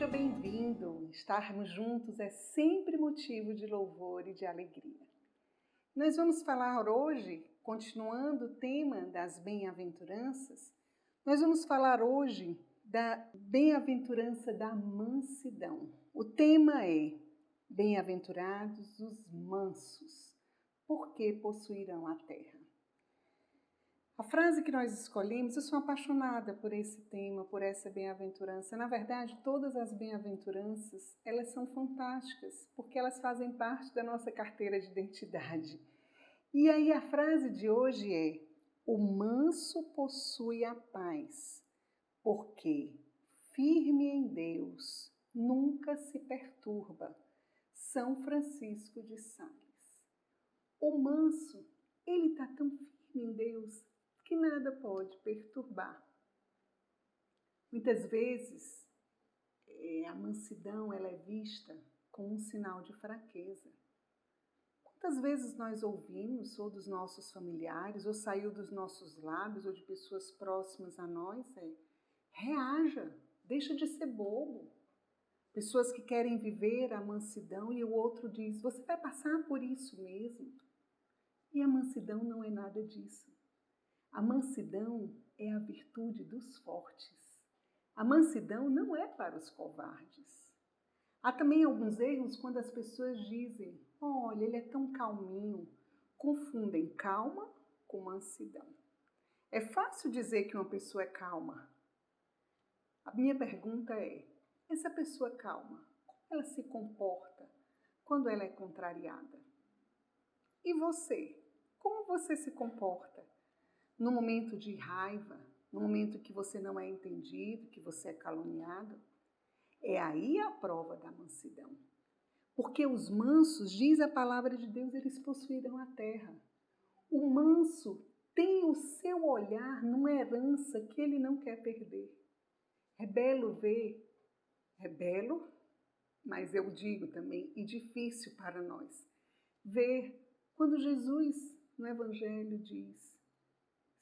Seja bem-vindo. Estarmos juntos é sempre motivo de louvor e de alegria. Nós vamos falar hoje, continuando o tema das bem-aventuranças, nós vamos falar hoje da bem-aventurança da mansidão. O tema é Bem-aventurados os mansos, porque possuirão a terra. A frase que nós escolhemos, eu sou apaixonada por esse tema, por essa bem-aventurança. Na verdade, todas as bem-aventuranças, elas são fantásticas, porque elas fazem parte da nossa carteira de identidade. E aí a frase de hoje é: o manso possui a paz, porque firme em Deus, nunca se perturba. São Francisco de Sales. O manso, ele está tão firme em Deus que nada pode perturbar. Muitas vezes é, a mansidão ela é vista como um sinal de fraqueza. Quantas vezes nós ouvimos, ou dos nossos familiares, ou saiu dos nossos lábios, ou de pessoas próximas a nós, é reaja, deixa de ser bobo. Pessoas que querem viver a mansidão e o outro diz: Você vai passar por isso mesmo. E a mansidão não é nada disso. A mansidão é a virtude dos fortes. A mansidão não é para os covardes. Há também alguns erros quando as pessoas dizem: olha, ele é tão calminho. Confundem calma com mansidão. É fácil dizer que uma pessoa é calma. A minha pergunta é: essa pessoa calma, como ela se comporta quando ela é contrariada? E você? Como você se comporta no momento de raiva, no momento que você não é entendido, que você é caluniado, é aí a prova da mansidão. Porque os mansos, diz a palavra de Deus, eles possuirão a terra. O manso tem o seu olhar numa herança que ele não quer perder. É belo ver, é belo, mas eu digo também, e difícil para nós, ver quando Jesus no Evangelho diz: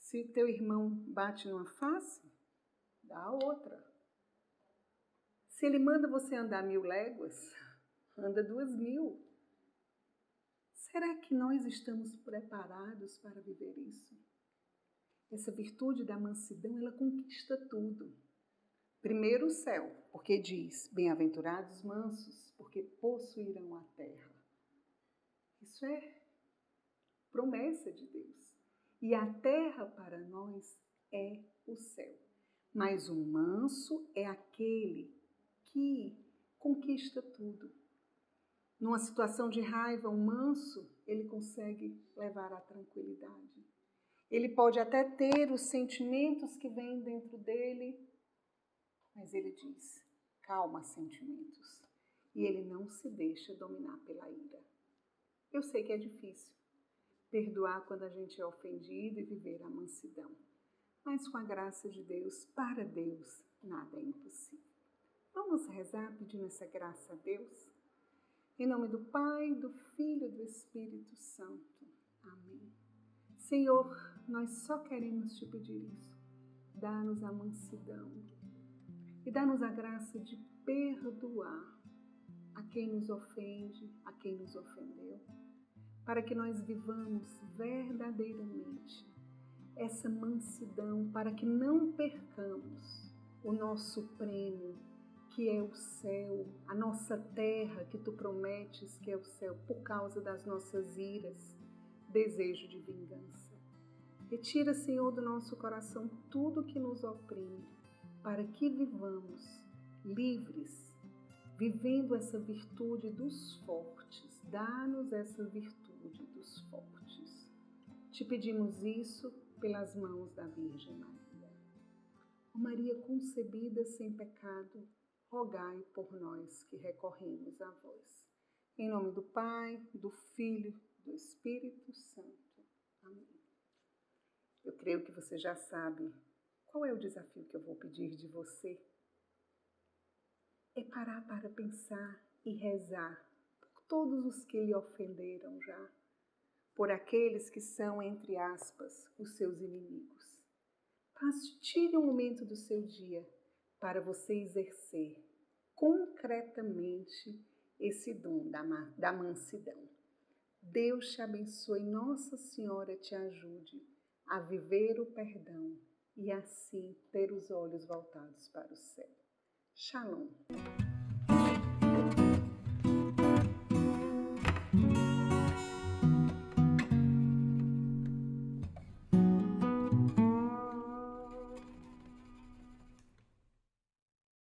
se teu irmão bate numa face, dá a outra. Se ele manda você andar mil léguas, anda duas mil. Será que nós estamos preparados para viver isso? Essa virtude da mansidão, ela conquista tudo. Primeiro o céu, porque diz: Bem-aventurados mansos, porque possuirão a terra. Isso é promessa de Deus. E a terra para nós é o céu. Mas o manso é aquele que conquista tudo. Numa situação de raiva, o manso, ele consegue levar à tranquilidade. Ele pode até ter os sentimentos que vêm dentro dele, mas ele diz: calma, sentimentos. E ele não se deixa dominar pela ira. Eu sei que é difícil, perdoar quando a gente é ofendido e viver a mansidão. Mas com a graça de Deus, para Deus, nada é impossível. Vamos rezar pedindo essa graça a Deus? Em nome do Pai, do Filho e do Espírito Santo. Amém. Senhor, nós só queremos te pedir isso. Dá-nos a mansidão e dá-nos a graça de perdoar a quem nos ofende, a quem nos ofendeu para que nós vivamos verdadeiramente essa mansidão, para que não percamos o nosso prêmio, que é o céu, a nossa terra que tu prometes que é o céu, por causa das nossas iras, desejo de vingança. Retira, Senhor, do nosso coração tudo que nos oprime, para que vivamos livres, vivendo essa virtude dos fortes. Dá-nos essa virtude fortes. Te pedimos isso pelas mãos da Virgem Maria. Ó Maria concebida sem pecado, rogai por nós que recorremos a vós. Em nome do Pai, do Filho, do Espírito Santo. Amém. Eu creio que você já sabe qual é o desafio que eu vou pedir de você. É parar para pensar e rezar todos os que lhe ofenderam já, por aqueles que são, entre aspas, os seus inimigos. Mas tire um momento do seu dia para você exercer concretamente esse dom da, da mansidão. Deus te abençoe, Nossa Senhora te ajude a viver o perdão e assim ter os olhos voltados para o céu. Shalom.